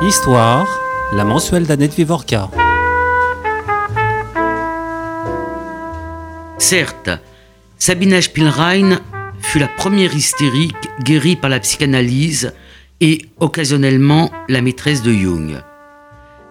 Histoire, la mensuelle d'Annette Vivorca. Certes, Sabina Spielrein fut la première hystérique guérie par la psychanalyse et occasionnellement la maîtresse de Jung.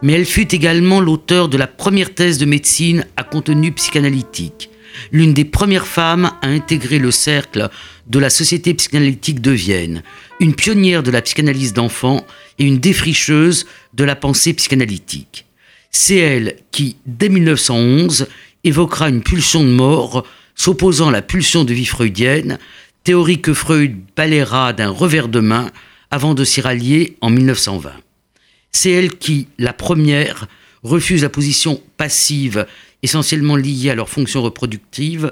Mais elle fut également l'auteur de la première thèse de médecine à contenu psychanalytique, l'une des premières femmes à intégrer le cercle de la Société psychanalytique de Vienne, une pionnière de la psychanalyse d'enfants et une défricheuse de la pensée psychanalytique. C'est elle qui, dès 1911, évoquera une pulsion de mort s'opposant à la pulsion de vie freudienne, théorie que Freud balayera d'un revers de main avant de s'y rallier en 1920. C'est elle qui, la première, refuse la position passive, essentiellement liée à leur fonction reproductive,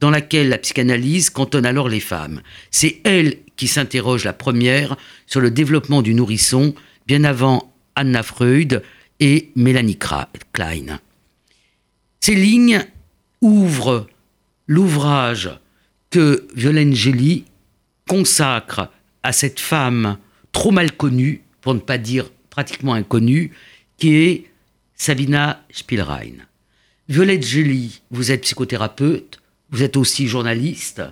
dans laquelle la psychanalyse cantonne alors les femmes. C'est elle qui s'interroge la première sur le développement du nourrisson, bien avant Anna Freud et Mélanie Klein. Ces lignes ouvrent l'ouvrage que Violaine Gély consacre à cette femme trop mal connue, pour ne pas dire pratiquement inconnue, qui est Sabina Spielrein. Violette Gély, vous êtes psychothérapeute, vous êtes aussi journaliste,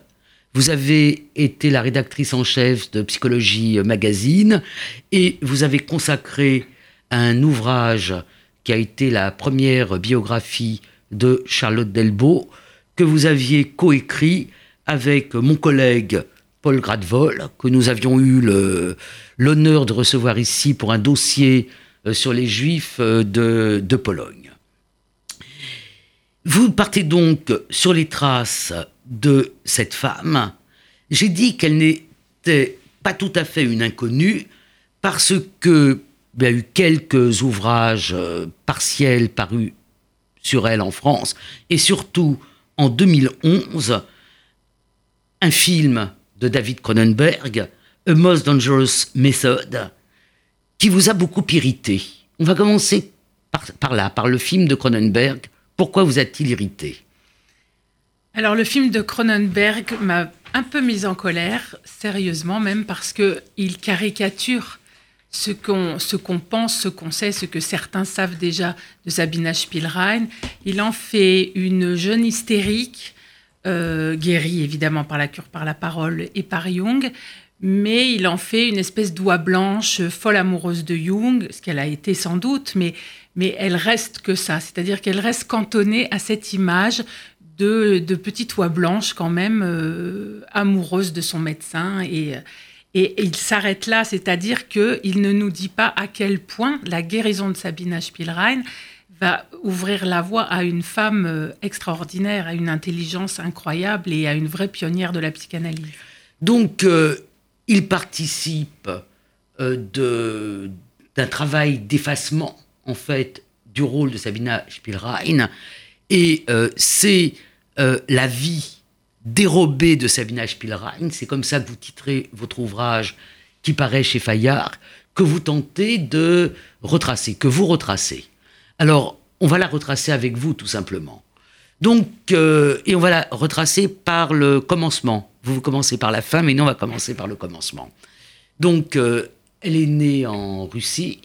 vous avez été la rédactrice en chef de Psychologie Magazine et vous avez consacré un ouvrage qui a été la première biographie de Charlotte Delbo que vous aviez coécrit avec mon collègue Paul Gradvol, que nous avions eu l'honneur de recevoir ici pour un dossier euh, sur les Juifs euh, de Pologne. Vous partez donc sur les traces de cette femme. J'ai dit qu'elle n'était pas tout à fait une inconnue parce que il y a eu quelques ouvrages euh, partiels parus sur elle en France et surtout en 2011 un film de David Cronenberg, A Most Dangerous Method, qui vous a beaucoup irrité. On va commencer par, là, par le film de Cronenberg. Pourquoi vous a-t-il irrité? Alors le film de Cronenberg m'a un peu mise en colère, sérieusement même, parce qu'il caricature ce qu'on ce qu'on pense, ce qu'on sait, ce que certains savent déjà de Sabina Spielrein. Il en fait une jeune hystérique euh, guérie évidemment par la cure par la parole et par Jung, mais il en fait une espèce d'oie blanche, folle amoureuse de Jung, ce qu'elle a été sans doute, mais, mais elle reste que ça, c'est-à-dire qu'elle reste cantonnée à cette image de, de petite oie blanche quand même euh, amoureuse de son médecin et, et, il s'arrête là, c'est-à-dire qu'il ne nous dit pas à quel point la guérison de Sabina Spielrein va ouvrir la voie à une femme euh, extraordinaire, à une intelligence incroyable et à une vraie pionnière de la psychanalyse. Donc, euh, il participe euh, d'un travail d'effacement, en fait, du rôle de Sabina Spielrein, et c'est la vie dérobée de Sabina Spielrein, c'est comme ça que vous titrez votre ouvrage qui paraît chez Fayard, que vous tentez de retracer, que vous retracez. Alors, on va la retracer avec vous, tout simplement. Donc, euh, et on va la retracer par le commencement. Vous, commencez par la fin, mais nous, on va commencer par le commencement. Donc, euh, elle est née en Russie.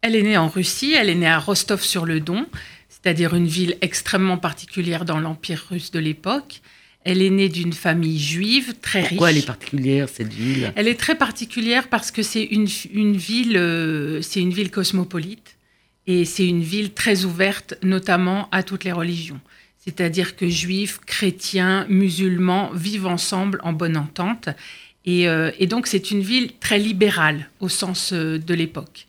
Elle est née en Russie, elle est née à Rostov-sur-le-Don, c'est-à-dire une ville extrêmement particulière dans l'Empire russe de l'époque. Elle est née d'une famille juive très riche. Pourquoi elle est particulière cette ville? Elle est très particulière parce que c'est une, une, ville, euh, c'est une ville cosmopolite. Et c'est une ville très ouverte, notamment à toutes les religions. C'est-à-dire que juifs, chrétiens, musulmans vivent ensemble en bonne entente. Et, euh, donc c'est une ville très libérale au sens euh, de l'époque.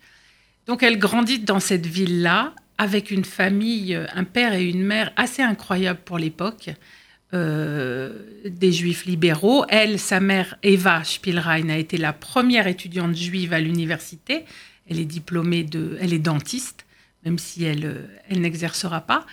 Donc elle grandit dans cette ville-là avec une famille, euh, un père et une mère assez incroyables pour l'époque, des juifs libéraux. Elle, sa mère, Eva Spielrein, a été la première étudiante juive à l'université. Elle est diplômée de, elle est dentiste même si elle, elle n'exercera pas.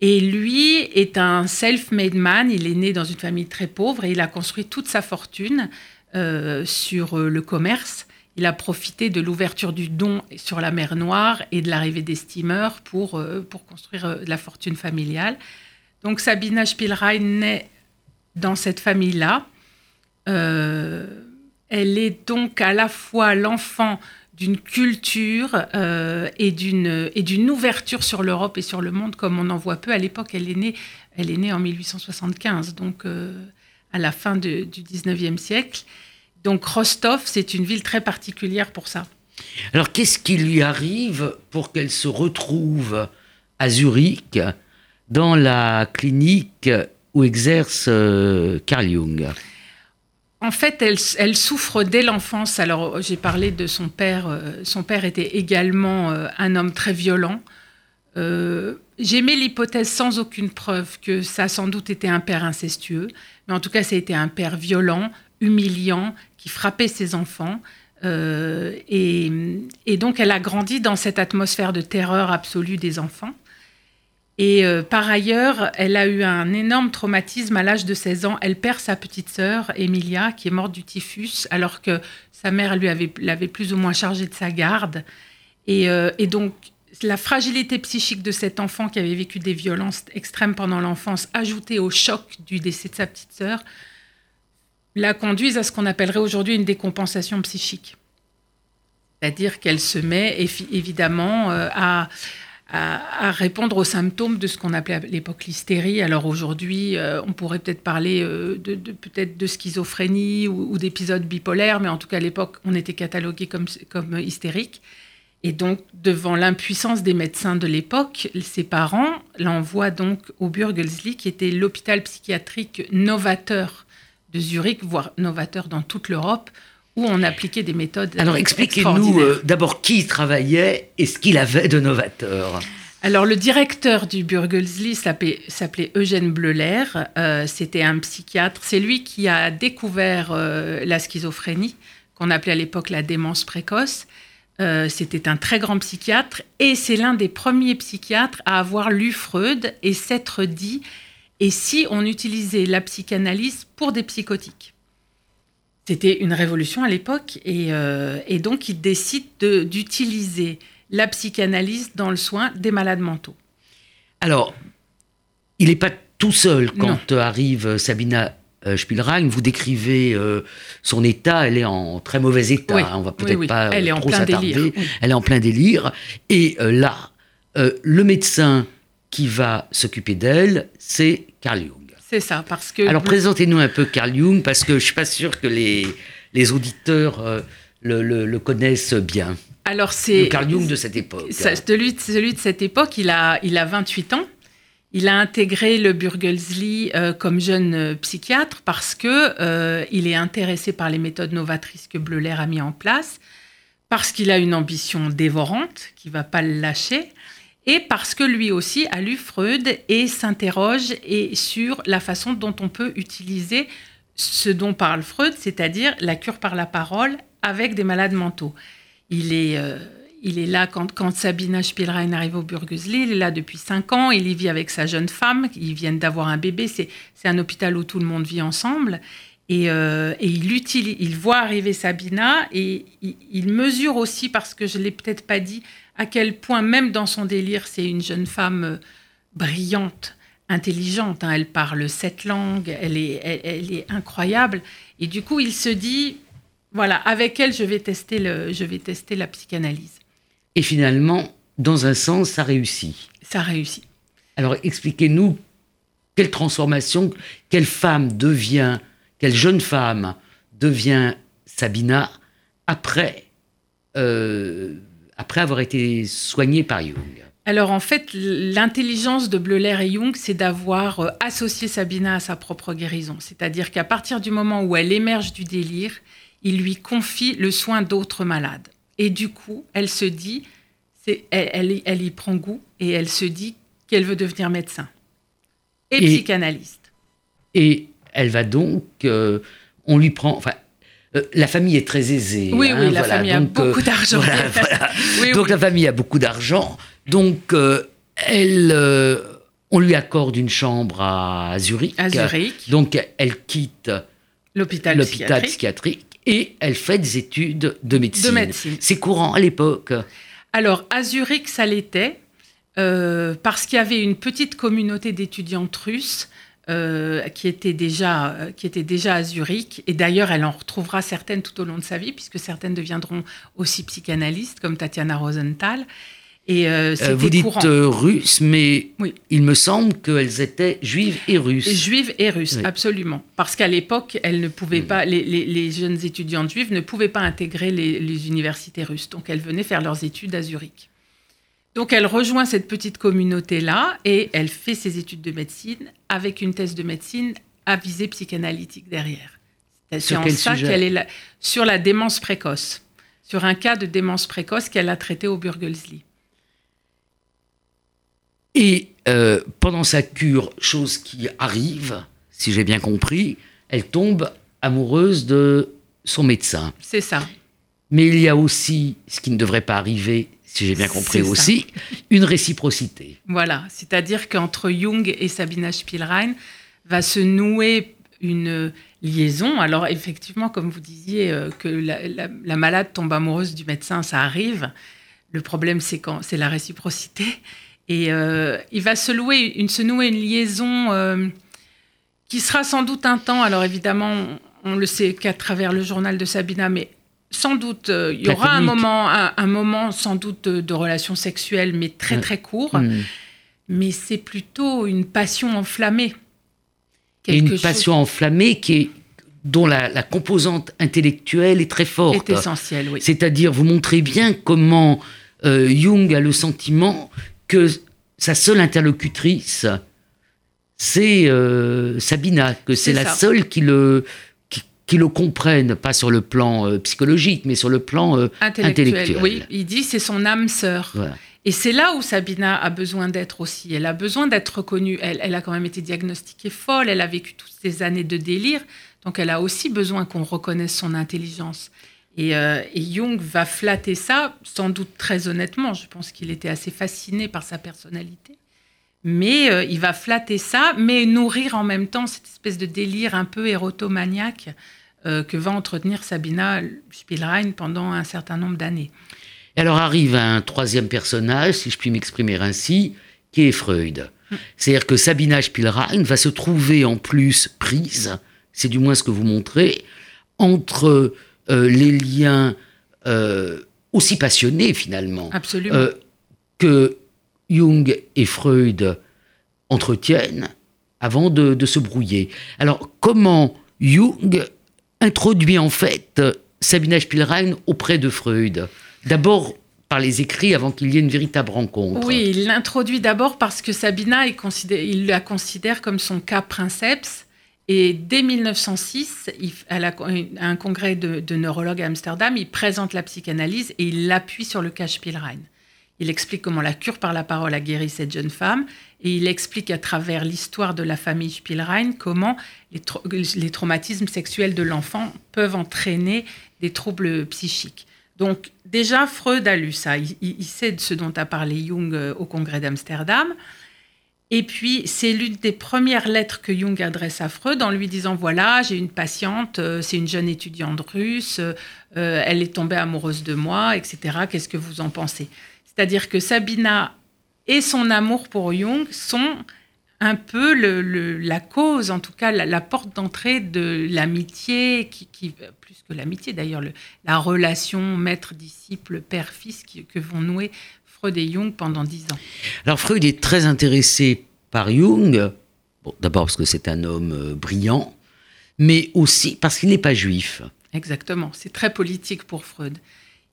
Et lui est un self-made man, il est né dans une famille très pauvre et il a construit toute sa fortune euh, sur euh, le commerce. Il a profité de l'ouverture du don sur la mer Noire et de l'arrivée des steamers pour, pour construire la fortune familiale. Donc Sabina Spielrein naît dans cette famille-là. elle est donc à la fois l'enfant d'une culture euh, et d'une ouverture sur l'Europe et sur le monde comme on en voit peu. À l'époque, elle est née, elle est née en 1875, donc euh, à la fin du 19e siècle. Donc Rostov, c'est une ville très particulière pour ça. Alors qu'est-ce qui lui arrive pour qu'elle se retrouve à Zurich dans la clinique où exerce euh, Carl Jung? En fait, elle, souffre dès l'enfance. Alors, j'ai parlé de son père. Euh, son père était également euh, un homme très violent. Euh, J'aimais l'hypothèse sans aucune preuve que ça a sans doute été un père incestueux, mais en tout cas, ça a été un père violent, humiliant, qui frappait ses enfants. et, donc, elle a grandi dans cette atmosphère de terreur absolue des enfants. Et euh, par ailleurs, elle a eu un énorme traumatisme à l'âge de 16 ans. Elle perd sa petite sœur, Emilia, qui est morte du typhus, alors que sa mère lui avait, l'avait plus ou moins chargée de sa garde. Et, euh, donc, la fragilité psychique de cet enfant qui avait vécu des violences extrêmes pendant l'enfance, ajoutée au choc du décès de sa petite sœur, la conduisent à ce qu'on appellerait aujourd'hui une décompensation psychique. C'est-à-dire qu'elle se met évidemment euh, à à, répondre aux symptômes de ce qu'on appelait à l'époque l'hystérie. Alors aujourd'hui, euh, on pourrait peut-être parler euh, de, peut-être de schizophrénie ou, d'épisodes bipolaires, mais en tout cas à l'époque, on était catalogué comme, comme hystérique. Et donc, devant l'impuissance des médecins de l'époque, ses parents l'envoient donc au Burgelsli, qui était l'hôpital psychiatrique novateur de Zurich, voire novateur dans toute l'Europe, où on appliquait des méthodes. Alors expliquez-nous euh, d'abord qui travaillait et ce qu'il avait de novateur. Alors le directeur du Burgelsli s'appelait Eugène Bleuler, euh, c'était un psychiatre, c'est lui qui a découvert euh, la schizophrénie, qu'on appelait à l'époque la démence précoce. c'était un très grand psychiatre et c'est l'un des premiers psychiatres à avoir lu Freud et s'être dit et si on utilisait la psychanalyse pour des psychotiques? C'était une révolution à l'époque et, euh, donc il décide d'utiliser la psychanalyse dans le soin des malades mentaux. Alors, il n'est pas tout seul quand arrive Sabina euh, Spielrein. Vous décrivez euh, son état, elle est en très mauvais état. On hein, on va peut-être pas elle est trop s'attarder. Elle est en plein délire. Et là, le médecin qui va s'occuper d'elle, c'est Carl Jung. C'est ça, parce que... Alors présentez-nous un peu Carl Jung, parce que je ne suis pas sûr que les, les auditeurs euh, le, le, connaissent bien. Alors c'est... Carl Jung de cette époque. celui, celui, de cette époque, il a, il a 28 ans. Il a intégré le Burgelsli euh, comme jeune euh, psychiatre parce que il est intéressé par les méthodes novatrices que Bleuler a mis en place, parce qu'il a une ambition dévorante qui va pas le lâcher, et parce que lui aussi a lu Freud et s'interroge et sur la façon dont on peut utiliser ce dont parle Freud, c'est-à-dire la cure par la parole avec des malades mentaux. Il est, euh, il est là quand, quand Sabina Spielrein arrive au Burgusli, il est là depuis cinq ans, il y vit avec sa jeune femme, ils viennent d'avoir un bébé, c'est un hôpital où tout le monde vit ensemble. Et, euh, et il, utilise, il voit arriver Sabina et il, il mesure aussi, parce que je ne l'ai peut-être pas dit, à quel point, même dans son délire, c'est une jeune femme euh, brillante, intelligente. Hein. Elle parle sept langues, elle est, elle, est incroyable. Et du coup, il se dit, voilà, avec elle, je vais tester, le, je vais tester la psychanalyse. Et finalement, dans un sens, ça réussit. Ça réussit. Alors, expliquez-nous quelle transformation, quelle femme devient, quelle jeune femme devient Sabina après euh, après avoir été soigné par Jung alors en fait, l'intelligence de Bleuler et Jung, c'est d'avoir euh, associé Sabina à sa propre guérison. C'est-à-dire qu'à partir du moment où elle émerge du délire, il lui confie le soin d'autres malades. Et du coup, elle se dit, elle, elle, y prend goût et elle se dit qu'elle veut devenir médecin et, psychanalyste. Et elle va donc, euh, on lui prend, enfin, euh, la famille est très aisée. Oui, oui, hein, la famille a beaucoup d'argent. donc la famille a beaucoup d'argent. Donc euh, elle, euh, on lui accorde une chambre à Zurich. À Zurich. Donc elle quitte l'hôpital psychiatrique. psychiatrique. et elle fait des études de médecine. De médecine. C'est courant à l'époque. Alors à Zurich, ça l'était. parce qu'il y avait une petite communauté d'étudiantes russes euh, qui, était déjà, euh, qui était déjà à Zurich. Et d'ailleurs, elle en retrouvera certaines tout au long de sa vie, puisque certaines deviendront aussi psychanalystes, comme Tatiana Rosenthal. Et euh, vous dites russes, mais il me semble qu'elles étaient juives et russes. Juives et russes, absolument. Parce qu'à l'époque, elles ne pouvaient mm. pas, les, les, jeunes étudiantes juives ne pouvaient pas intégrer les, les universités russes. Donc elles venaient faire leurs études à Zurich. Donc elle rejoint cette petite communauté-là et elle fait ses études de médecine avec une thèse de médecine à visée psychanalytique derrière. C'est en ça qu'elle est sur la démence précoce, sur un cas de démence précoce qu'elle a traité au Burgelsli. Et euh, pendant sa cure, chose qui arrive, si j'ai bien compris, elle tombe amoureuse de son médecin. C'est ça. Mais il y a aussi, ce qui ne devrait pas arriver, si j'ai bien compris aussi, une réciprocité. Voilà, c'est-à-dire qu'entre Jung et Sabina Spielrein va se nouer une liaison. Alors effectivement, comme vous disiez, euh, que la, malade tombe amoureuse du médecin, ça arrive. Le problème, c'est quand c'est la réciprocité. Et euh, il va se, une, se nouer une liaison euh, qui sera sans doute un temps. Alors évidemment, on le sait qu'à travers le journal de Sabina, mais sans doute, euh, il y aura un moment, un, moment sans doute de, relation sexuelle, mais très très court. Mm. Mais c'est plutôt une passion enflammée. une passion enflammée qui est, dont la, composante intellectuelle est très forte. Est essentielle, oui. C'est-à-dire, vous montrez bien comment euh, Jung a le sentiment que sa seule interlocutrice, c'est euh, Sabina, que c'est la seule qui le, qui le comprennent, pas sur le plan euh, psychologique, mais sur le plan euh, intellectuel, Oui, il dit c'est son âme sœur. Et c'est là où Sabina a besoin d'être aussi. Elle a besoin d'être reconnue. Elle, elle, a quand même été diagnostiquée folle. Elle a vécu toutes ces années de délire. Donc elle a aussi besoin qu'on reconnaisse son intelligence. Et, euh, et, Jung va flatter ça, sans doute très honnêtement. Je pense qu'il était assez fasciné par sa personnalité. Mais il va flatter ça, mais nourrir en même temps cette espèce de délire un peu érotomaniaque euh, que va entretenir Sabina Spielrein pendant un certain nombre d'années. Et alors arrive un troisième personnage, si je puis m'exprimer ainsi, qui est Freud. Mm. C'est-à-dire que Sabina Spielrein va se trouver en plus prise, c'est du moins ce que vous montrez, entre euh, les liens euh, aussi passionnés finalement que Jung et Freud entretiennent avant de, de se brouiller. Alors comment Jung introduit en fait Sabina Spielrein auprès de Freud. D'abord par les écrits avant qu'il y ait une véritable rencontre. Oui, il l'introduit d'abord parce que Sabina, il, la considère comme son cas princeps. Et dès 1906, il, à, un congrès de, de neurologues à Amsterdam, il présente la psychanalyse et il l'appuie sur le cas Spielrein. Il explique comment la cure par la parole a guéri cette jeune femme et il explique à travers l'histoire de la famille Spielrein comment les, traumatismes sexuels de l'enfant peuvent entraîner des troubles psychiques. Donc déjà, Freud a lu ça. Il, sait de ce dont a parlé Jung euh, au congrès d'Amsterdam. Et puis, c'est l'une des premières lettres que Jung adresse à Freud en lui disant, voilà, j'ai une patiente, euh, c'est une jeune étudiante russe, euh, elle est tombée amoureuse de moi, etc. Qu'est-ce que vous en pensez? C'est-à-dire que Sabina et son amour pour Jung sont un peu la cause, en tout cas la, porte d'entrée de l'amitié, qui, plus que l'amitié d'ailleurs, la relation maître-disciple, père-fils que vont nouer Freud et Jung pendant dix ans. Alors Freud est très intéressé par Jung, d'abord parce que c'est un homme euh, brillant, mais aussi parce qu'il n'est pas juif. Exactement, c'est très politique pour Freud.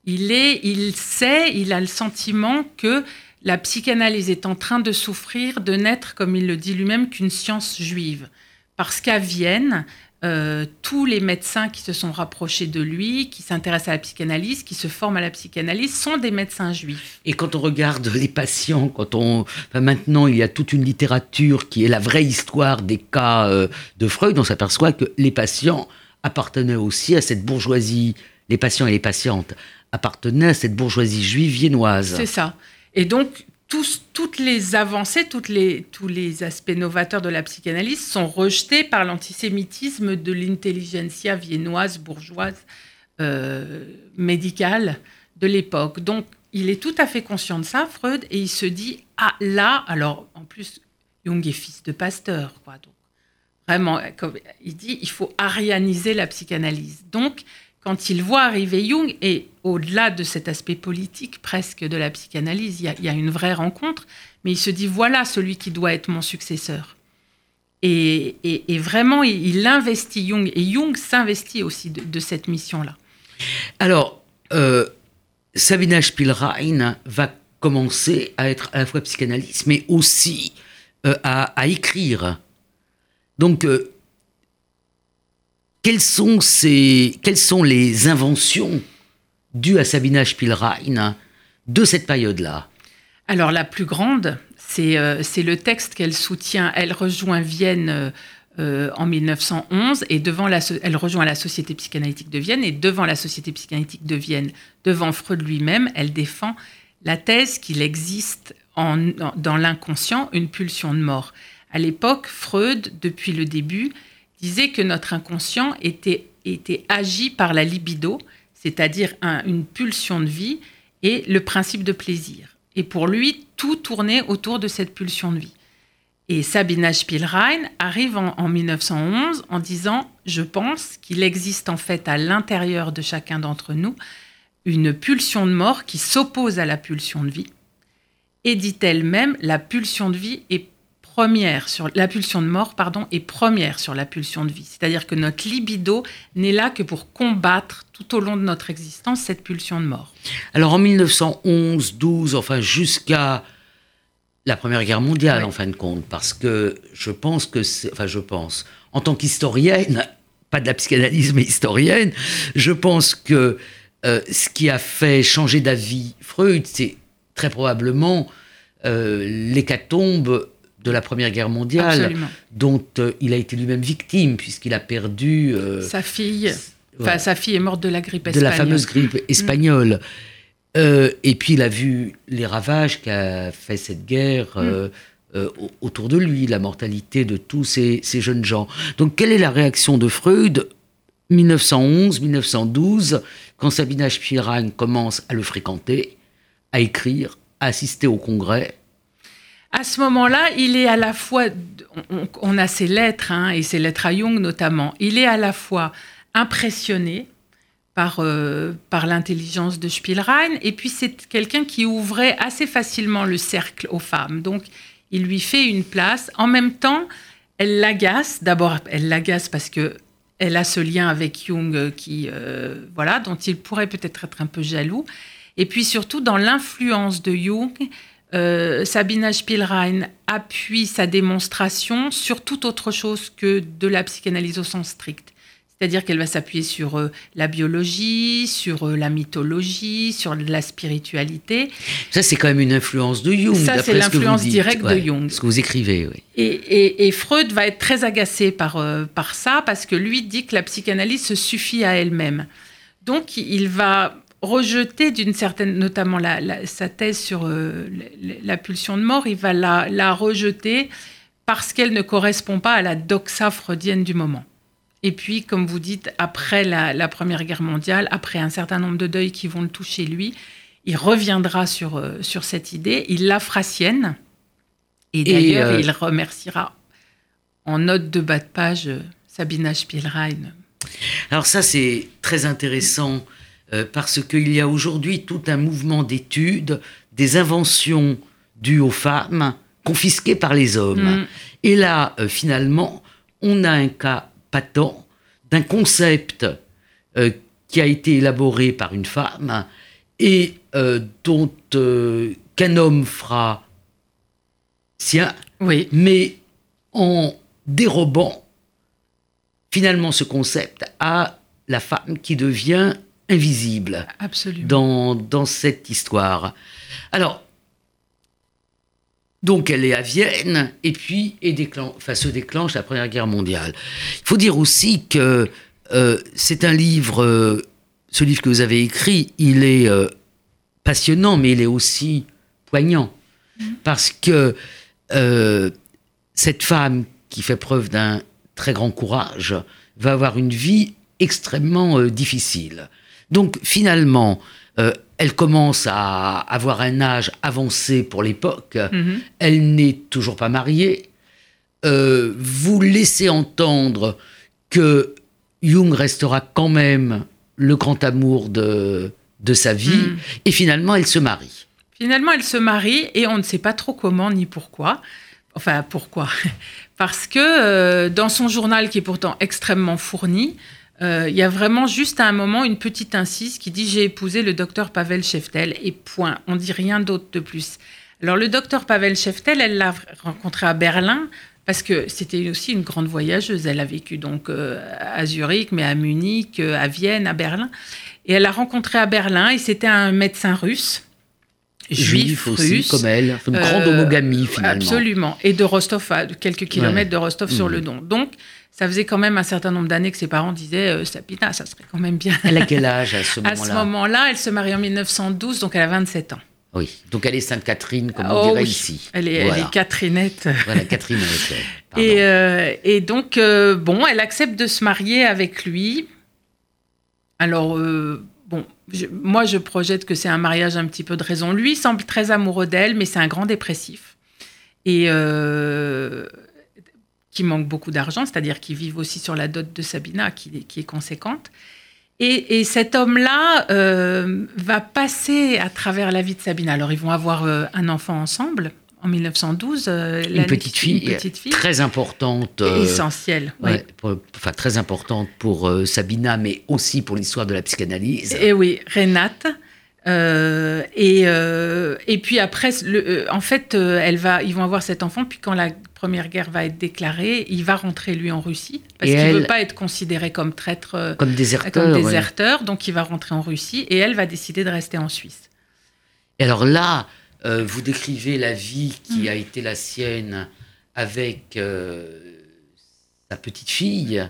Il, est, il sait, il a le sentiment que la psychanalyse est en train de souffrir de n'être, comme il le dit lui-même, qu'une science juive. Parce qu'à Vienne, euh, tous les médecins qui se sont rapprochés de lui, qui s'intéressent à la psychanalyse, qui se forment à la psychanalyse, sont des médecins juifs. Et quand on regarde les patients, quand on, maintenant il y a toute une littérature qui est la vraie histoire des cas euh, de Freud, on s'aperçoit que les patients appartenaient aussi à cette bourgeoisie, les patients et les patientes appartenait à cette bourgeoisie juive viennoise. C'est ça. Et donc, toutes les avancées, tous les aspects novateurs de la psychanalyse sont rejetés par l'antisémitisme de l'intelligentsia viennoise, bourgeoise, euh, médicale de l'époque. Donc, il est tout à fait conscient de ça, Freud, et il se dit, ah là, alors en plus, Jung est fils de pasteur, quoi. Donc, vraiment, il dit, il faut arianiser la psychanalyse. Donc, quand il voit arriver Jung, et au-delà de cet aspect politique presque de la psychanalyse, il y, a, une vraie rencontre, mais il se dit, voilà celui qui doit être mon successeur. Et, vraiment, il, investit Jung, et Jung s'investit aussi de, cette mission-là. Alors, euh, Sabina Spielrein va commencer à être à la fois psychanalyste, mais aussi euh, à, écrire. Donc, euh, quelles, sont ces, quelles sont les inventions dues à Sabina Spielrein de cette période-là? Alors, la plus grande, c'est euh, le texte qu'elle soutient. Elle rejoint Vienne. en 1911 et devant la, elle rejoint la Société psychanalytique de Vienne et devant la Société psychanalytique de Vienne, devant Freud lui-même, elle défend la thèse qu'il existe dans l'inconscient une pulsion de mort. À l'époque, Freud, depuis le début, disait que notre inconscient était, était agi par la libido, c'est-à-dire une pulsion de vie et le principe de plaisir. Et pour lui, tout tournait autour de cette pulsion de vie. Et Sabina Spielrein arrive en, en 1911 en disant Je pense qu'il existe en fait à l'intérieur de chacun d'entre nous une pulsion de mort qui s'oppose à la pulsion de vie. Et dit elle-même, la pulsion de vie est première sur la pulsion de mort, pardon, est première sur la pulsion de vie. C'est-à-dire que notre libido n'est là que pour combattre tout au long de notre existence cette pulsion de mort. Alors en 1911, 12, enfin jusqu'à la Première Guerre mondiale en fin de compte, parce que je pense que, enfin je pense, en tant qu'historienne, pas de la psychanalyse mais historienne, je pense que euh, ce qui a fait changer d'avis Freud, c'est très probablement euh, l'hécatombe de la Première Guerre mondiale, dont euh, il a été lui-même victime, puisqu'il a perdu... sa fille. Enfin, sa fille est morte de la grippe espagnole. De la fameuse grippe mm. espagnole. et puis il a vu les ravages qu'a fait cette guerre mm. autour de lui, la mortalité de tous ces, ces, jeunes gens. Donc quelle est la réaction de Freud? 1911, 1912, quand Sabina Spielrein commence à le fréquenter, à écrire, à assister au congrès. À ce moment-là, il est à la fois, on, a ses lettres, hein, et ses lettres à Jung notamment, il est à la fois impressionné par, euh, par l'intelligence de Spielrein, et puis c'est quelqu'un qui ouvrait assez facilement le cercle aux femmes. Donc, il lui fait une place. En même temps, elle l'agace. D'abord, elle l'agace parce que elle a ce lien avec Jung euh, qui, euh, voilà, dont il pourrait peut-être être un peu jaloux. Et puis surtout, dans l'influence de Jung, euh, Sabina Spielrein appuie sa démonstration sur toute autre chose que de la psychanalyse au sens strict. C'est-à-dire qu'elle va s'appuyer sur euh, la biologie, sur euh, la mythologie, sur la spiritualité. Ça, c'est quand même une influence de Jung. Ça, c'est l'influence directe de Jung. Ce que vous écrivez, oui. Et, Freud va être très agacé par, euh, par ça, parce que lui dit que la psychanalyse se suffit à elle-même. Donc, il va rejeter d'une certaine, notamment sa thèse sur la, pulsion de mort, il va la, rejeter parce qu'elle ne correspond pas à la doxa freudienne du moment. Et puis, comme vous dites, après la, Première Guerre mondiale, après un certain nombre de deuils qui vont le toucher lui, il reviendra sur, euh, sur cette idée, il la fera sienne. Et d'ailleurs, euh, il remerciera en note de bas de page euh, Sabina Spielrein. Alors ça, c'est très intéressant parce qu'il y a aujourd'hui tout un mouvement d'études des inventions dues aux femmes confisquées par les hommes. Mm. Et là, finalement, on a un cas patent d'un concept euh, qui a été élaboré par une femme et euh, dont euh, qu'un homme fera sien, oui. mais en dérobant finalement ce concept à la femme qui devient invisible Absolument. Dans, dans cette histoire. Alors, donc elle est à Vienne et puis et se déclenche la Première Guerre mondiale. Il faut dire aussi que euh, c'est un livre, euh, ce livre que vous avez écrit, il est euh, passionnant, mais il est aussi poignant. Mm-hmm. Parce que cette femme qui fait preuve d'un très grand courage va avoir une vie extrêmement difficile. Donc finalement, elle commence à avoir un âge avancé pour l'époque. Mhm. Elle n'est toujours pas mariée. euh, vous laissez entendre que Jung restera quand même le grand amour de, de sa vie, Mm. et finalement elle se marie. Finalement, elle se marie et on ne sait pas trop comment ni pourquoi. Enfin, pourquoi Parce que euh, dans son journal, qui est pourtant extrêmement fourni, euh, il y a vraiment juste à un moment une petite incise qui dit J'ai épousé le docteur Pavel Sheftel et point. On dit rien d'autre de plus. Alors, le docteur Pavel Sheftel, elle l'a rencontré à Berlin parce que c'était aussi une grande voyageuse. Elle a vécu donc euh, à Zurich, mais à Munich, euh, à Vienne, à Berlin. Et elle l'a rencontré à Berlin et c'était un médecin russe. Juif, aussi, russe, comme elle. Une grande euh, homogamie finalement. Absolument. Et de Rostov, à quelques kilomètres de Rostov sur Mhm. le Don. Donc, ça faisait quand même un certain nombre d'années que ses parents disaient euh, Sabina, ça serait quand même bien. Elle a quel âge à ce À ce moment-là moment-là, elle se marie en 1912, donc elle a 27 ans. Oui, donc elle est Sainte-Catherine, comme on Oh dirait oui, ici. Elle est, voilà. elle est Catherinette. Voilà, Catherine Hessel, pardon. Et, euh, et donc, euh, bon, elle accepte de se marier avec lui. Alors, euh, bon, je- moi, je projette que c'est un mariage un petit peu de raison. Lui semble très amoureux d'elle, mais c'est un grand dépressif. Et euh, qui manque beaucoup d'argent, c'est-à-dire qu'ils vivent aussi sur la dot de Sabina, qui, est- qui est conséquente. Et, et cet homme-là euh, va passer à travers la vie de Sabina. Alors, ils vont avoir euh, un enfant ensemble en 1912. euh, une petite fille, Une petite fille. très importante. euh, essentielle. ouais, pour- enfin, très importante pour Sabina, mais aussi pour l'histoire de la psychanalyse. Et oui, Renate. Euh, et, euh, et puis après, le- euh, en fait, elle va, ils vont avoir cet enfant. Puis quand la première guerre va être déclarée, il va rentrer lui en Russie parce qu'il ne veut pas être considéré comme traître, Comme déserteur. comme ouais. déserteur. Donc il va rentrer en Russie et elle va décider de rester en Suisse. Et alors là, vous décrivez la vie qui a été la sienne avec sa petite fille.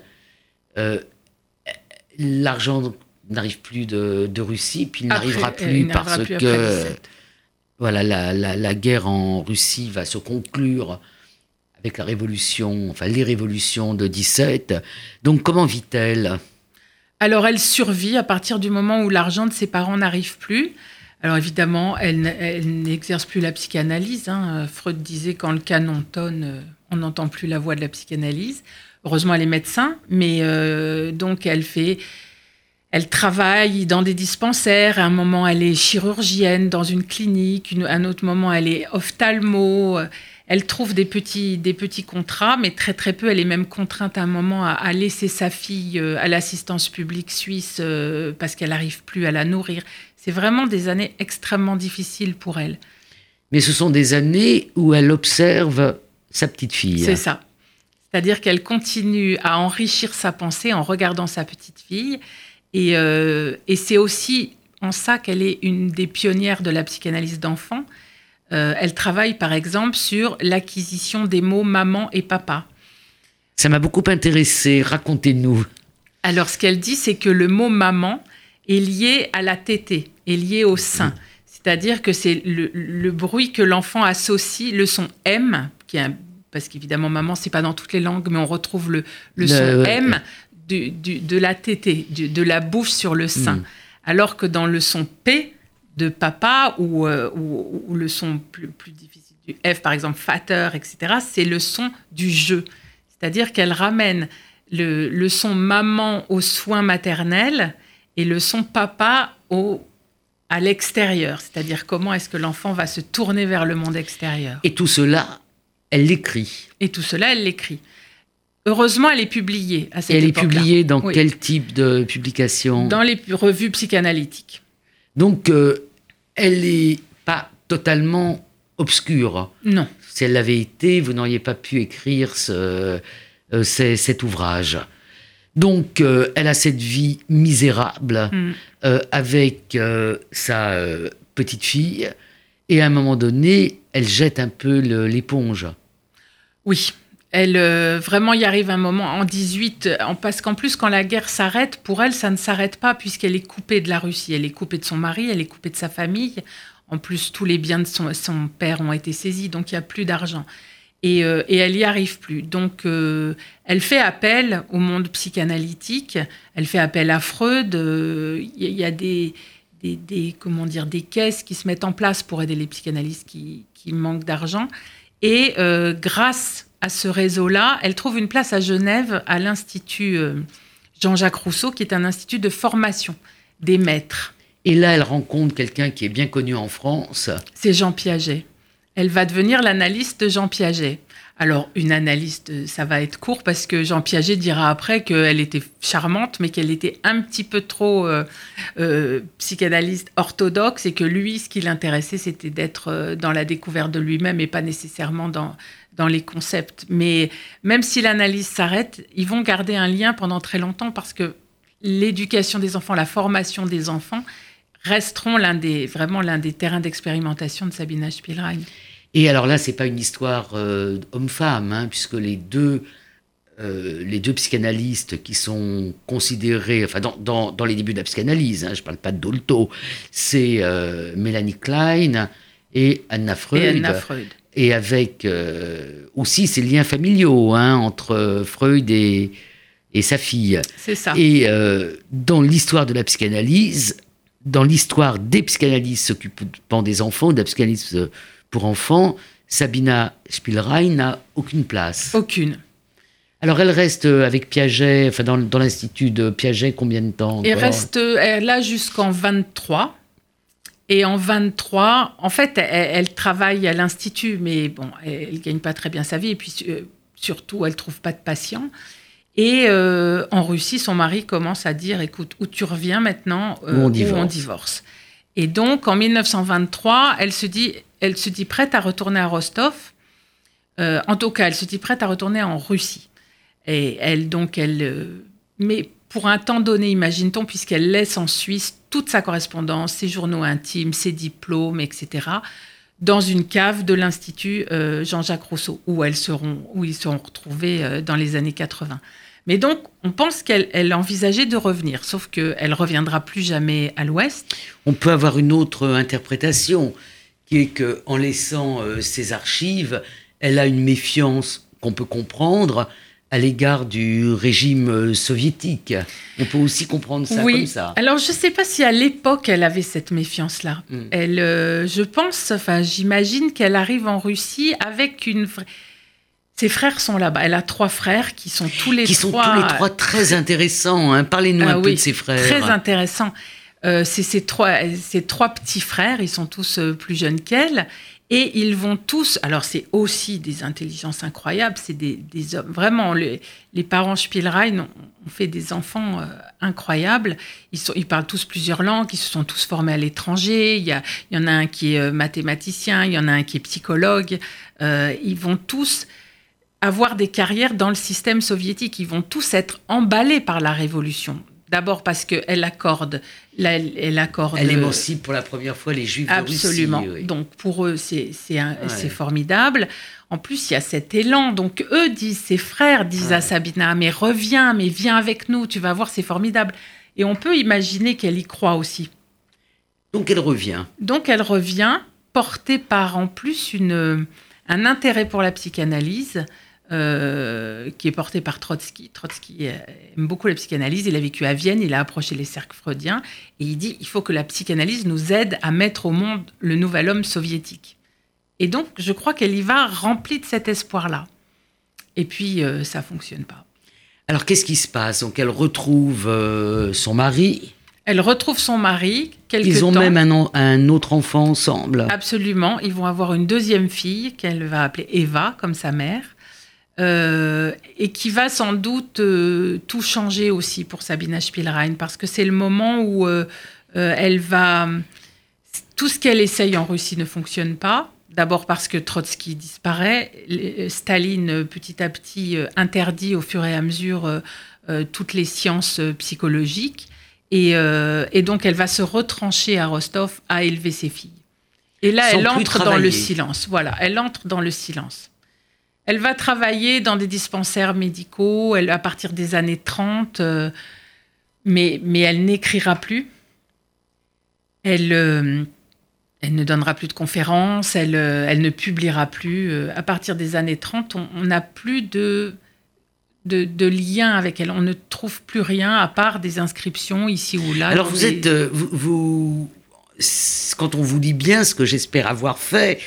L'argent n'arrive plus de, de Russie, puis il n'arrivera euh, plus il parce plus que 17. voilà, la, la- la guerre en Russie va se conclure avec la révolution, enfin les révolutions de 17. Donc comment vit-elle? Alors elle survit à partir du moment où l'argent de ses parents n'arrive plus. Alors évidemment, elle, elle n'exerce plus la psychanalyse. hein. Freud disait quand le canon tonne, euh, on n'entend plus la voix de la psychanalyse. Heureusement, elle est médecin, mais euh, donc elle fait, elle travaille dans des dispensaires. À un moment, elle est chirurgienne dans une clinique. Une- à un autre moment, elle est ophtalmo. Elle trouve des petits, des petits contrats, mais très très peu. Elle est même contrainte à un moment à, à laisser sa fille euh, à l'assistance publique suisse euh, parce qu'elle n'arrive plus à la nourrir. C'est vraiment des années extrêmement difficiles pour elle. Mais ce sont des années où elle observe sa petite fille. C'est ça. C'est-à-dire qu'elle continue à enrichir sa pensée en regardant sa petite fille. Et, euh, et c'est aussi en ça qu'elle est une des pionnières de la psychanalyse d'enfants. Euh, elle travaille par exemple sur l'acquisition des mots maman et papa. Ça m'a beaucoup intéressé. Racontez-nous. Alors, ce qu'elle dit, c'est que le mot maman est lié à la tétée, est lié au sein. C'est-à-dire que c'est le, le bruit que l'enfant associe, le son M, qui est un- parce qu'évidemment, maman, c'est pas dans toutes les langues, mais on retrouve le, le Le- son ouais. M du- du- de la tétée, du- de la bouche sur le sein. Mm. Alors que dans le son P de papa ou, euh, ou- ou le son plus, plus difficile du F, par exemple, fatter, etc., c'est le son du jeu. C'est-à-dire qu'elle ramène le, le son maman au soin maternel et le son papa au, à l'extérieur. C'est-à-dire comment est-ce que l'enfant va se tourner vers le monde extérieur. Et tout cela, elle l'écrit. Et tout cela, elle l'écrit. Heureusement, elle est publiée à cette Et elle est publiée dans Oui. quel type de publication? Dans les revues psychanalytiques. Donc, euh, elle n'est pas totalement obscure. Non. Si elle l'avait été, vous n'auriez pas pu écrire ce- euh, cet ouvrage. Donc, euh, elle a cette vie misérable Mm. avec sa petite fille. Et à un moment donné, elle jette un peu l'éponge. Oui. Elle euh, vraiment y arrive un moment en 18, en- parce qu'en plus quand la guerre s'arrête, pour elle ça ne s'arrête pas puisqu'elle est coupée de la Russie, elle est coupée de son mari, elle est coupée de sa famille. En plus tous les biens de son, père ont été saisis, donc il n'y a plus d'argent. Et, euh, elle n'y arrive plus. Donc euh, elle fait appel au monde psychanalytique, elle fait appel à Freud. euh, Il y, a- des, des, comment dire, des caisses qui se mettent en place pour aider les psychanalystes qui, qui manquent d'argent. Et euh, grâce à ce réseau-là, elle trouve une place à Genève, à l'Institut euh, Jean-Jacques Rousseau, qui est un institut de formation des maîtres. Et là, elle rencontre quelqu'un qui est bien connu en France. C'est Jean Piaget. Elle va devenir l'analyste de Jean Piaget. Alors, une analyste, ça va être court parce que Jean Piaget dira après qu'elle était charmante, mais qu'elle était un petit peu trop euh, euh, psychanalyste orthodoxe et que lui, ce qui l'intéressait, c'était d'être euh, dans la découverte de lui-même et pas nécessairement dans, dans les concepts. Mais même si l'analyse s'arrête, ils vont garder un lien pendant très longtemps parce que l'éducation des enfants, la formation des enfants resteront l'un des, vraiment l'un des terrains d'expérimentation de Sabina Spielrein. Et alors là, c'est pas une histoire euh, homme-femme, hein, puisque les deux, euh, les deux psychanalystes qui sont considérés, enfin dans, dans, les débuts de la psychanalyse, hein, je parle pas de Dolto, c'est euh, Mélanie Klein et Anna Freud. Et, Anna Freud. Et avec aussi ces liens familiaux hein, entre Freud et, et sa fille. C'est ça. Et dans l'histoire de la psychanalyse, dans l'histoire des psychanalystes s'occupant des enfants, de la psychanalyse pour enfants, Sabina Spielrein n'a aucune place. Aucune. Alors elle reste avec Piaget, enfin dans, dans l'institut de Piaget, combien de temps Elle reste là jusqu'en 23. Et en 23, en fait, elle, travaille à l'institut, mais bon, elle ne gagne pas très bien sa vie. Et puis euh, surtout, elle ne trouve pas de patients. Et euh, en Russie, son mari commence à dire, écoute, où tu reviens maintenant, euh, on on divorce. Et donc, en 1923, elle se dit, elle se dit prête à retourner à Rostov. Euh, en tout cas, elle se dit prête à retourner en Russie. Et elle, donc, elle. Euh, mais pour un temps donné, imagine-t-on, puisqu'elle laisse en Suisse toute sa correspondance, ses journaux intimes, ses diplômes, etc., dans une cave de l'Institut euh, Jean-Jacques Rousseau, où, elles seront, où ils seront retrouvés dans les années 80. Mais donc, on pense qu'elle envisageait de revenir, sauf qu'elle reviendra plus jamais à l'Ouest. On peut avoir une autre interprétation qui est qu'en laissant euh, ses archives, elle a une méfiance qu'on peut comprendre à l'égard du régime soviétique. On peut aussi comprendre ça comme ça. Alors je ne sais pas si à l'époque elle avait cette méfiance-là. Hmm. Elle, euh, je pense, enfin j'imagine qu'elle arrive en Russie avec une. Ses frères sont là-bas. Elle a trois frères qui sont tous les qui trois. Qui sont tous les trois très intéressants. Hein. Parlez-nous ah un peu de ses frères. Très intéressants. Euh, c'est ses trois, trois petits frères, ils sont tous euh, plus jeunes qu'elle. Et ils vont tous, alors c'est aussi des intelligences incroyables, c'est des, hommes, vraiment, les, parents Spielrein ont, fait des enfants euh, incroyables. Ils, parlent tous plusieurs langues, ils se sont tous formés à l'étranger. Il y, il y en a un qui est mathématicien, il y en a un qui est psychologue. ils vont tous avoir des carrières dans le système soviétique. Ils vont tous être emballés par la révolution. D'abord parce qu'elle accorde, elle accorde. Elle émancipe pour la première fois les Juifs Absolument. de Russie. Donc pour eux, c'est formidable. En plus, il y a cet élan. Donc eux disent, ses frères disent à Sabina, mais reviens, mais viens avec nous, tu vas voir, c'est formidable. Et on peut imaginer qu'elle y croit aussi. Donc elle revient. Donc elle revient, portée par en plus une, un intérêt pour la psychanalyse euh, qui est porté par Trotsky. Trotsky aime beaucoup la psychanalyse. Il a vécu à Vienne, il a approché les cercles freudiens et il dit il faut que la psychanalyse nous aide à mettre au monde le nouvel homme soviétique. Et donc, je crois qu'elle y va remplie de cet espoir-là. Et puis, euh, ça fonctionne pas. Alors, qu'est-ce qui se passe? Donc, elle retrouve euh, son mari. Elle retrouve son mari. Ils ont même un, un, autre enfant ensemble. Absolument. Ils vont avoir une deuxième fille qu'elle va appeler Eva, comme sa mère. Euh, et qui va sans doute euh, tout changer aussi pour Sabina Spielrein, parce que c'est le moment où euh, elle va... Tout ce qu'elle essaye en Russie ne fonctionne pas. D'abord parce que Trotsky disparaît, Staline petit à petit interdit au fur et à mesure toutes les sciences psychologiques, et, et, donc elle va se retrancher à Rostov à élever ses filles. Et là, elle entre dans le silence. Voilà, elle entre dans le silence. Elle va travailler dans des dispensaires médicaux elle, à partir des années 30, euh, mais, mais elle n'écrira plus. Elle, euh, elle ne donnera plus de conférences, elle, euh, elle ne publiera plus. à partir des années 30, on n'a plus de, de, de, lien avec elle. On ne trouve plus rien à part des inscriptions ici ou là. Alors vous êtes... vous, vous quand on vous dit bien ce que j'espère avoir fait,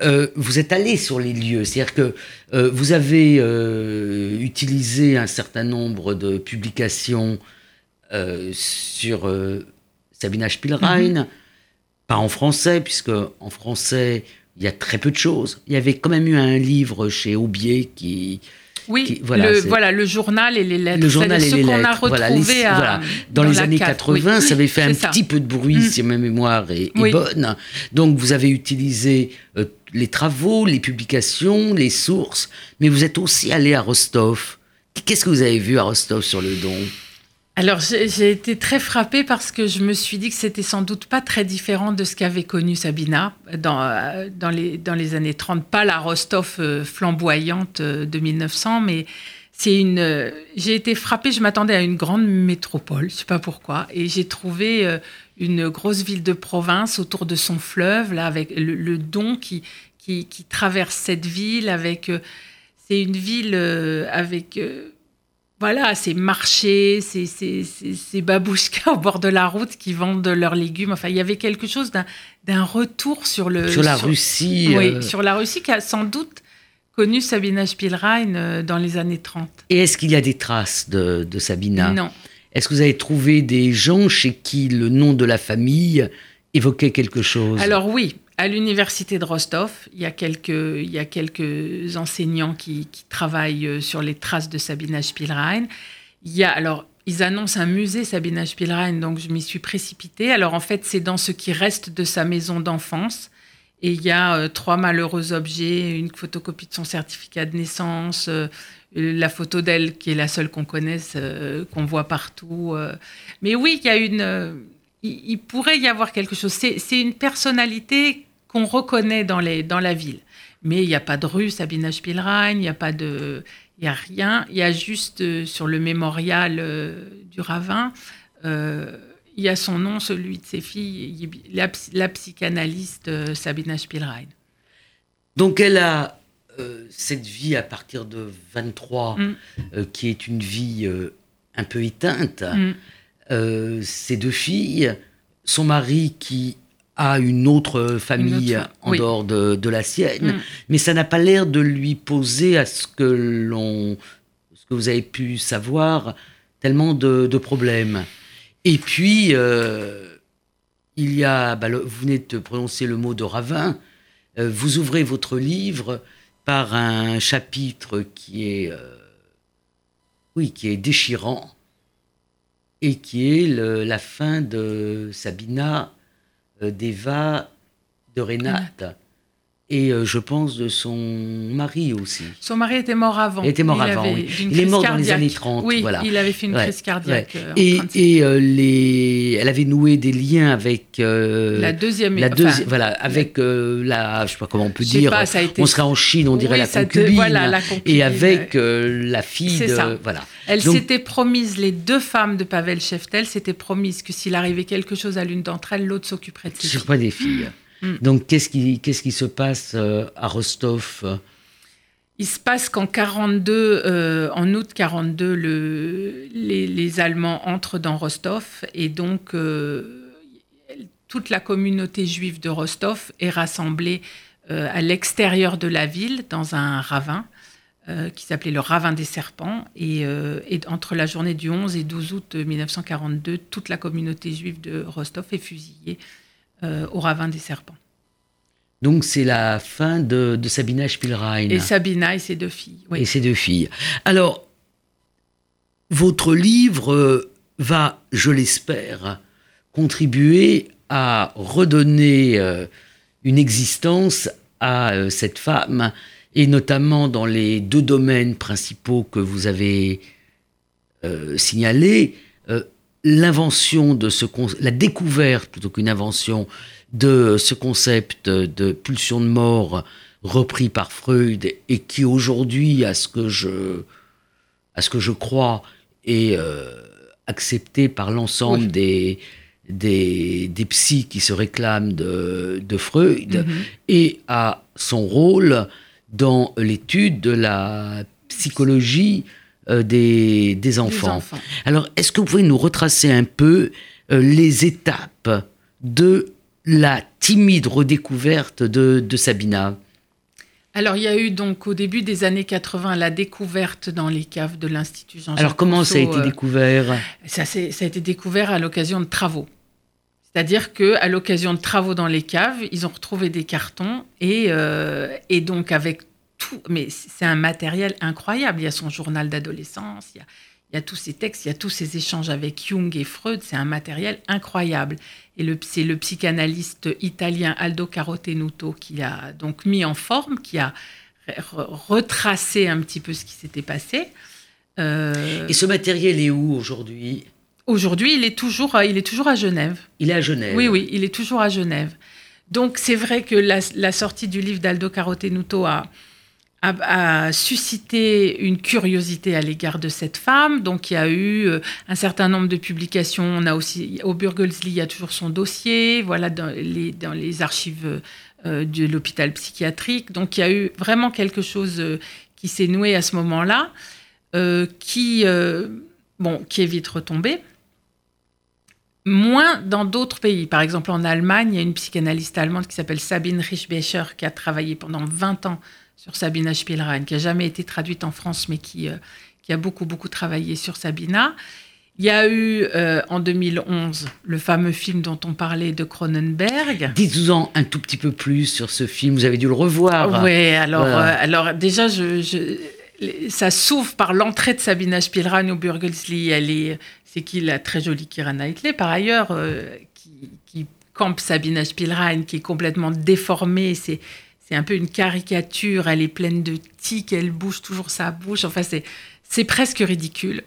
euh, vous êtes allé sur les lieux. C'est-à-dire que euh, vous avez euh, utilisé un certain nombre de publications sur Sabina Spielrein, mhm. pas en français, puisque en français, il y a très peu de choses. Il y avait quand même eu un livre chez Aubier qui oui, voilà, le, voilà, le journal et les lettres. Le journal et les lettres. a retrouvé dans, les années 80, ça avait fait un petit peu de bruit, mm. si ma mémoire est, bonne. Donc, vous avez utilisé euh, les travaux, les publications, les sources, mais vous êtes aussi allé à Rostov. Qu'est-ce que vous avez vu à Rostov sur le don? Alors j'ai été très frappée parce que je me suis dit que c'était sans doute pas très différent de ce qu'avait connu Sabina dans, euh, dans, les, dans les années 30. Pas la Rostov euh, flamboyante euh, de 1900, mais c'est une. J'ai été frappée. Je m'attendais à une grande métropole, je sais pas pourquoi, et j'ai trouvé une grosse ville de province autour de son fleuve là, avec le, Don qui, qui, qui traverse cette ville. Avec c'est une ville avec voilà, ces marchés, ces, ces, babouchkas au bord de la route qui vendent leurs légumes. Enfin, il y avait quelque chose d'un retour sur le... Sur la Russie. Oui, euh. sur la Russie qui a sans doute connu Sabina Spielrein euh, dans les années 30. Et est-ce qu'il y a des traces de, de Sabina? Non. Est-ce que vous avez trouvé des gens chez qui le nom de la famille évoquait quelque chose? Alors oui, à l'université de Rostov, il y a quelques, enseignants qui, travaillent euh, sur les traces de Sabina Spielrein. Il y a, alors, ils annoncent un musée Sabina Spielrein, donc je m'y suis précipitée. Alors, en fait, c'est dans ce qui reste de sa maison d'enfance. Et il y a euh, trois malheureux objets, une photocopie de son certificat de naissance, euh, la photo d'elle qui est la seule qu'on connaisse, qu'on voit partout. Mais oui, il y a une il, pourrait y avoir quelque chose. C'est une personnalité qu'on reconnaît dans, les, dans la ville. Mais il n'y a pas de rue Sabina Spielrein, il n'y a pas de... Il y a rien. Il y a juste euh, sur le mémorial euh, du Ravin, euh, il y a son nom, celui de ses filles, la, psychanalyste Sabina Spielrein. Donc elle a cette vie à partir de 23, mm. qui est une vie un peu éteinte. Mm. Ses deux filles, son mari qui a une autre famille en dehors de, la sienne, mm. mais ça n'a pas l'air de lui poser à ce que l'on, ce que vous avez pu savoir, tellement de, problèmes. Et puis, euh, il y a, bah, vous venez de prononcer le mot de ravin, euh, vous ouvrez votre livre par un chapitre qui est, oui, qui est déchirant et qui est la fin de Sabina, euh, d'Eva, de Renate et euh, je pense de son mari aussi. Son mari était mort avant. Il était mort avant, oui. Il est mort dans les années 30. Oui, voilà. il avait fait une crise cardiaque. Euh, et, et euh, les... elle avait noué des liens avec... la deuxième... La deuxième voilà, avec la... Je sais pas comment on peut dire. Pas, ça a été... On serait en Chine, on dirait la, concubine, voilà, la concubine. Et avec la fille de... Ça. Voilà. Elle s'était promise, les deux femmes de Pavel Sheftel s'étaient promises que s'il arrivait quelque chose à l'une d'entre elles, l'autre s'occuperait de ses Sur pas des filles. Mm. Donc, qu'est-ce qui, qu'est-ce qui se passe euh, à Rostov il se passe qu'en 42, euh, en août 42, le, les, Allemands entrent dans Rostov et donc euh, toute la communauté juive de Rostov est rassemblée à l'extérieur de la ville dans un ravin qui s'appelait le ravin des serpents et, et, entre la journée du 11 et 12 août 1942, toute la communauté juive de Rostov est fusillée euh, au ravin des serpents. Donc c'est la fin de, Sabina Spielrein. Et Sabina et ses deux filles. Et ses deux filles. Alors, votre livre euh, va, je l'espère, contribuer à redonner euh, une existence à cette femme, et notamment dans les deux domaines principaux que vous avez signalés, l'invention de ce la découverte plutôt qu'une invention de ce concept de pulsion de mort repris par Freud et qui aujourd'hui, à ce que je, à ce que je crois, est euh, accepté par l'ensemble des, des, des psys qui se réclament de, de Freud mm-hmm. et à son rôle dans l'étude de la psychologie euh, des, des, enfants. Alors, est-ce que vous pouvez nous retracer un peu euh, les étapes de la timide redécouverte de, Sabina? Alors, il y a eu donc au début des années 80 la découverte dans les caves de l'Institut Jean-Jacques Alors, comment ça a été découvert? ça, ça, a été découvert à l'occasion de travaux. C'est-à-dire qu'à l'occasion de travaux dans les caves, ils ont retrouvé des cartons et, et donc avec tout, mais c'est un matériel incroyable. Il y a son journal d'adolescence, il y a, il y a tous ces textes, il y a tous ces échanges avec Jung et Freud, c'est un matériel incroyable. Et c'est le psychanalyste italien Aldo Carotenuto qui a donc mis en forme, qui a retracé un petit peu ce qui s'était passé. Euh, et ce matériel est où aujourd'hui? Aujourd'hui, il est toujours, il est toujours à Genève. Il est à Genève. Oui, oui, il est toujours à Genève. Donc c'est vrai que la, la sortie du livre d'Aldo Carotenuto a, a, suscité une curiosité à l'égard de cette femme. Donc, il y a eu euh, un certain nombre de publications. On a aussi, au Burgelsli, il y a toujours son dossier, voilà, dans les, archives euh, de l'hôpital psychiatrique. Donc, il y a eu vraiment quelque chose euh, qui s'est noué à ce moment-là, qui, bon, qui est vite retombé. Moins dans d'autres pays. Par exemple, en Allemagne, il y a une psychanalyste allemande qui s'appelle Sabine Richbecher qui a travaillé pendant 20 ans sur Sabina Spielrein, qui a jamais été traduite en France, mais qui, euh, qui a beaucoup, beaucoup travaillé sur Sabina. Il y a eu euh, en 2011 le fameux film dont on parlait de Cronenberg. Dites-nous un tout petit peu plus sur ce film, vous avez dû le revoir. Oui, alors, euh, alors déjà, je, ça s'ouvre par l'entrée de Sabina Spielrein au Burgelsli. Elle est, c'est qui la très jolie Kira Knightley, par ailleurs, qui, qui, campe Sabina Spielrein, qui est complètement déformée. C'est, c'est un peu une caricature. Elle est pleine de tics, elle bouge toujours sa bouche. Enfin, c'est presque ridicule.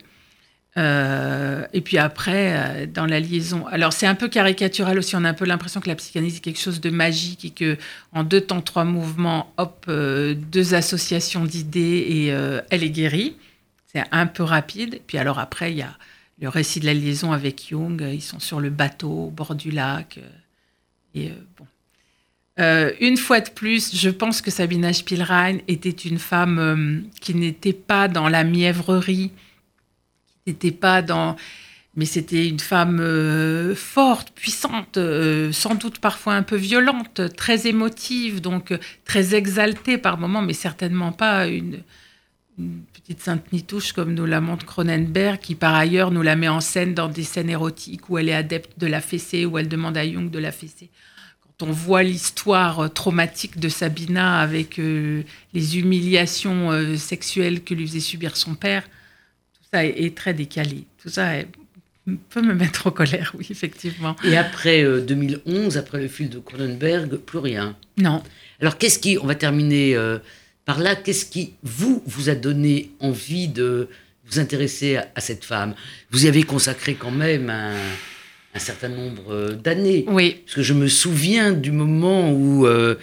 Euh, et puis après, euh, dans la liaison, alors c'est un peu caricatural aussi. On a un peu l'impression que la psychanalyse est quelque chose de magique et que en deux temps, trois mouvements, hop, euh, deux associations d'idées et elle est guérie. C'est un peu rapide. Puis alors après, il y a le récit de la liaison avec Jung. Ils sont sur le bateau au bord du lac. et bon, euh, une fois de plus, je pense que Sabina Spielrein était une femme euh, qui n'était pas dans la mièvrerie, qui n'était pas dans... Mais c'était une femme euh, forte, puissante, sans doute parfois un peu violente, très émotive, donc très exaltée par moments, mais certainement pas une, une petite sainte nitouche comme nous la montre Cronenberg, qui par ailleurs nous la met en scène dans des scènes érotiques où elle est adepte de la fessée, où elle demande à Jung de la fesser on voit l'histoire traumatique de Sabina avec euh, les humiliations euh, sexuelles que lui faisait subir son père, tout ça est, très décalé. Tout ça peut me mettre en colère, oui, effectivement. Et après 2011, euh, après le film de Cronenberg, plus rien. Non. Alors qu'est-ce qui, on va terminer par là, qu'est-ce qui vous vous a donné envie de vous intéresser à, à cette femme? Vous y avez consacré quand même un un certain nombre euh, d'années. Oui. Parce que je me souviens du moment où, euh,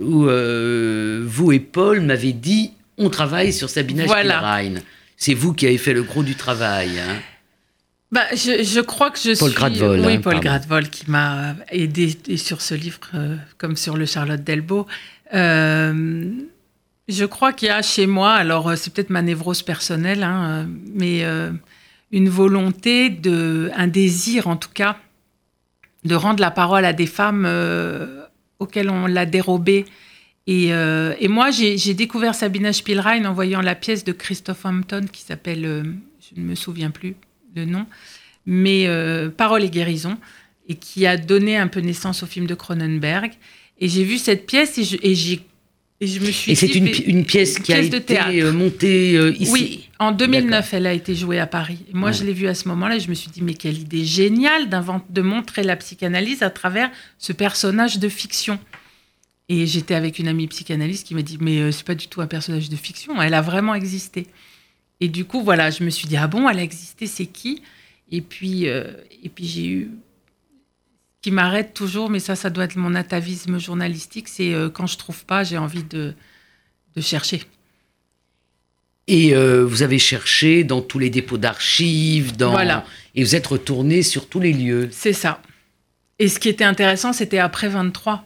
où euh, vous et Paul m'avez dit on travaille sur Sabina voilà. C'est vous qui avez fait le gros du travail. Hein. Bah, je, crois que je Paul suis... Gradvol, oui, hein, Paul Gradvol qui m'a aidé sur ce livre, comme sur le Charlotte Delbo. je crois qu'il y a chez moi, alors c'est peut-être ma névrose personnelle, hein, mais une volonté, de, un désir en tout cas, de rendre la parole à des femmes euh, auxquelles on l'a dérobée. Et, euh, et moi, j'ai découvert Sabina Spielrein en voyant la pièce de Christophe Hampton qui s'appelle, euh, je ne me souviens plus le nom, mais Parole et guérison, et qui a donné un peu naissance au film de Cronenberg. Et j'ai vu cette pièce et j'ai et je me suis. Et c'est une, une, pièce qui a été euh, montée euh, ici. Oui, en 2009, elle a été jouée à Paris. moi, je l'ai vue à ce moment-là et je me suis dit, mais quelle idée géniale de montrer la psychanalyse à travers ce personnage de fiction. Et j'étais avec une amie psychanalyste qui m'a dit, mais euh, c'est pas du tout un personnage de fiction, elle a vraiment existé. Et du coup, voilà, je me suis dit, ah bon, elle a existé, c'est qui? Et puis, et puis j'ai eu qui m'arrête toujours, mais ça, ça doit être mon atavisme journalistique, c'est euh, quand je trouve pas, j'ai envie de, de, chercher. Et euh, vous avez cherché dans tous les dépôts d'archives, dans... Voilà. Et vous êtes retourné sur tous les lieux. C'est ça. Et ce qui était intéressant, c'était après 23.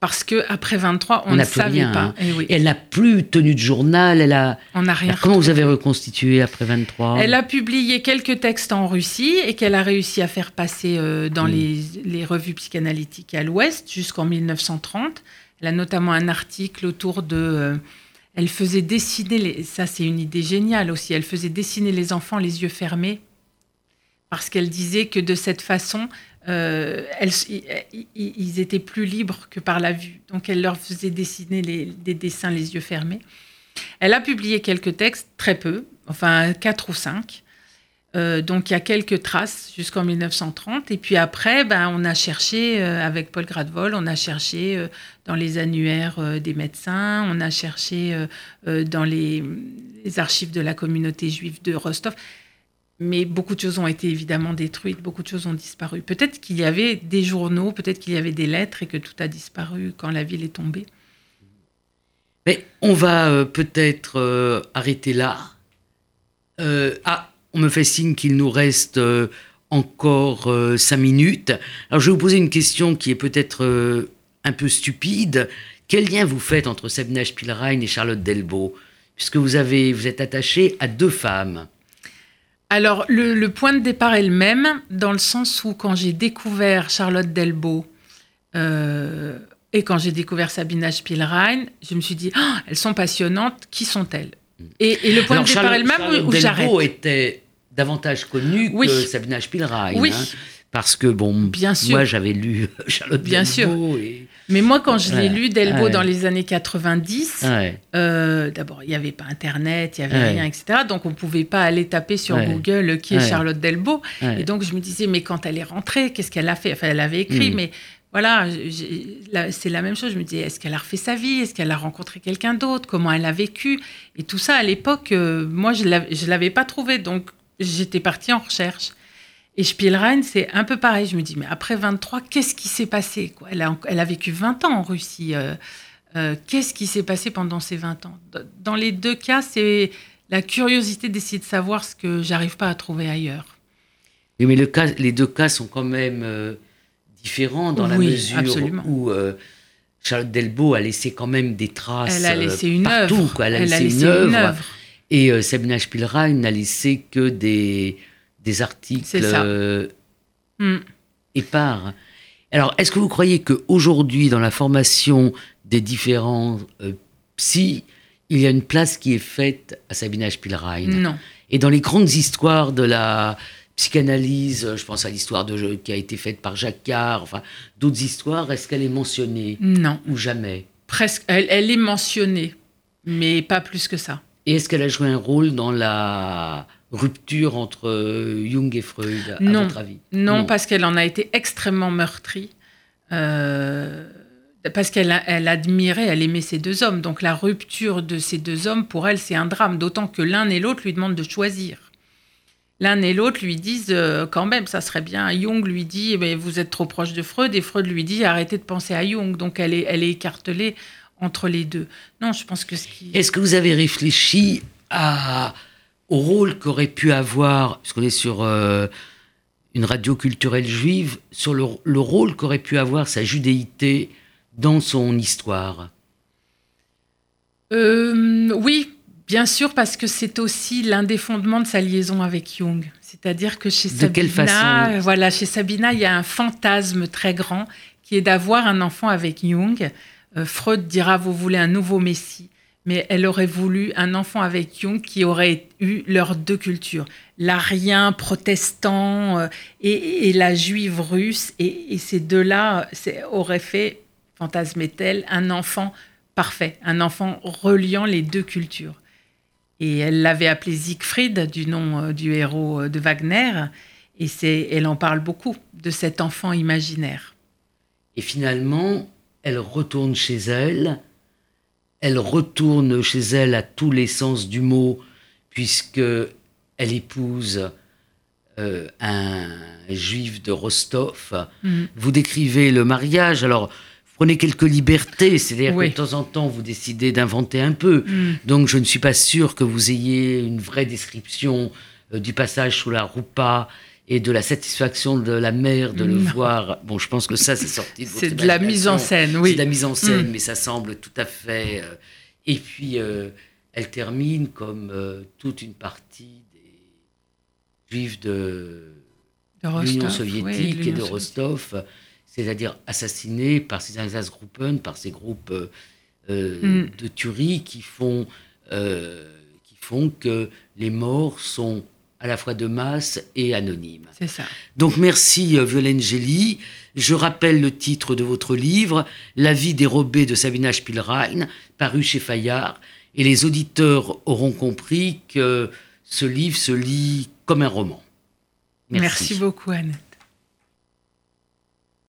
Parce que après 23, on, ne savait pas. Hein. Eh elle n'a plus tenu de journal. Elle a. On n'a rien. comment vous avez reconstitué après 23 Elle a publié quelques textes en Russie et qu'elle a réussi à faire passer euh, dans les, les, revues psychanalytiques à l'Ouest jusqu'en 1930. Elle a notamment un article autour de. Euh, elle faisait dessiner les. Ça, c'est une idée géniale aussi. Elle faisait dessiner les enfants les yeux fermés parce qu'elle disait que de cette façon, euh, ils étaient plus libres que par la vue. Donc elle leur faisait dessiner des dessins les yeux fermés. Elle a publié quelques textes, très peu, enfin quatre ou cinq. Euh, donc il y a quelques traces jusqu'en 1930. Et puis après, ben, on a cherché, euh, avec Paul Gradvol, on a cherché dans les annuaires des médecins, on a cherché dans les, archives de la communauté juive de Rostov mais beaucoup de choses ont été évidemment détruites, beaucoup de choses ont disparu. Peut-être qu'il y avait des journaux, peut-être qu'il y avait des lettres et que tout a disparu quand la ville est tombée. Mais on va euh, peut-être euh, arrêter là. Euh, ah, on me fait signe qu'il nous reste encore cinq minutes. Alors je vais vous poser une question qui est peut-être un peu stupide. Quel lien vous faites entre Sabina Spielrein et Charlotte Delbo Puisque vous, avez, vous êtes attaché à deux femmes. Alors, le, point de départ est le même, dans le sens où quand j'ai découvert Charlotte Delbo euh, et quand j'ai découvert Sabina Spielrein, je me suis dit, oh, elles sont passionnantes, qui sont-elles et, le point de départ est le même où, j'arrête? était davantage connue que Sabina Spielrein. Oui. Hein, parce que, bon, Bien sûr. moi j'avais lu Charlotte Bien Delbo. Sûr. Mais moi, quand je l'ai lu, Delbo, dans les années 90, euh, d'abord, il n'y avait pas Internet, il n'y avait rien, etc. Donc, on ne pouvait pas aller taper sur Google qui est Charlotte Delbo. Et donc, je me disais, mais quand elle est rentrée, qu'est-ce qu'elle a fait? Enfin, elle avait écrit, mm. mais voilà, c'est la même chose. Je me disais, est-ce qu'elle a refait sa vie? Est-ce qu'elle a rencontré quelqu'un d'autre? Comment elle a vécu? Et tout ça, à l'époque, euh, moi, je ne l'avais pas trouvé. Donc, j'étais partie en recherche. Et Spielrein, c'est un peu pareil. Je me dis, mais après 23, qu'est-ce qui s'est passé quoi? Elle, a, elle, a, vécu 20 ans en Russie. Euh, euh, qu'est-ce qui s'est passé pendant ces 20 ans? Dans les deux cas, c'est la curiosité d'essayer de savoir ce que j'arrive pas à trouver ailleurs. Oui, mais le cas, les deux cas sont quand même euh, différents dans la mesure où Charlotte Delbo a laissé quand même des traces Elle a laissé une œuvre. Elle a laissé, une, œuvre. Et Sabina Spielrein n'a laissé que des des articles euh, hmm. épars. Alors, est-ce que vous croyez qu'aujourd'hui, dans la formation des différents euh, psy, il y a une place qui est faite à Sabina Spielrein Non. Et dans les grandes histoires de la psychanalyse, je pense à l'histoire de qui a été faite par Jacquard, enfin d'autres histoires, est-ce qu'elle est mentionnée? Non. Ou jamais? Presque. Elle, est mentionnée, mais pas plus que ça. Et est-ce qu'elle a joué un rôle dans la rupture entre euh, Jung et Freud, à non. votre avis? Non, parce qu'elle en a été extrêmement meurtrie. Euh, parce qu'elle elle admirait, elle aimait ces deux hommes. Donc la rupture de ces deux hommes, pour elle, c'est un drame. D'autant que l'un et l'autre lui demandent de choisir. L'un et l'autre lui disent euh, quand même, ça serait bien. Jung lui dit, eh ben, vous êtes trop proche de Freud, et Freud lui dit, arrêtez de penser à Jung. Donc elle est, elle est écartelée entre les deux. Non, je pense que ce qui. Est-ce que vous avez réfléchi à au rôle qu'aurait pu avoir, puisqu'on est sur euh, une radio culturelle juive, sur le, rôle qu'aurait pu avoir sa judéité dans son histoire euh, Oui, bien sûr, parce que c'est aussi l'un des fondements de sa liaison avec Jung. C'est-à-dire que chez Sabina, voilà, chez Sabina, il y a un fantasme très grand qui est d'avoir un enfant avec Jung. Euh, Freud dira, vous voulez un nouveau Messie mais elle aurait voulu un enfant avec Jung qui aurait eu leurs deux cultures, l'arien protestant euh, et, la juive russe. Et, ces deux-là auraient fait, fantasmait-elle, un enfant parfait, un enfant reliant les deux cultures. Et elle l'avait appelé Siegfried, du nom euh, du héros euh, de Wagner. Et elle en parle beaucoup, de cet enfant imaginaire. Et finalement, elle retourne chez elle elle retourne chez elle à tous les sens du mot, puisque elle épouse euh, un juif de Rostov. Mm. Vous décrivez le mariage, alors prenez quelques libertés, c'est-à-dire que de temps en temps vous décidez d'inventer un peu. Mm. Donc je ne suis pas sûr que vous ayez une vraie description euh, du passage sous la roupa et de la satisfaction de la mère de le voir. Bon, je pense que ça, c'est sorti de C'est de la mise en scène, oui. C'est de la mise en scène, mais ça semble tout à fait. euh, et puis, euh, elle termine comme euh, toute une partie des juifs de De l'Union Rostov, soviétique oui, et de. Rostov, c'est-à-dire assassinés par ces Einsatzgruppen, par ces groupes Mm. de tuerie qui font, qui font que les morts sont à la fois de masse et anonymes. C'est ça. Donc merci euh, Violaine Gély. Je rappelle le titre de votre livre, La vie dérobée de Sabina Spielrein, paru chez Fayard. Et les auditeurs auront compris que ce livre se lit comme un roman. Merci beaucoup, Anne.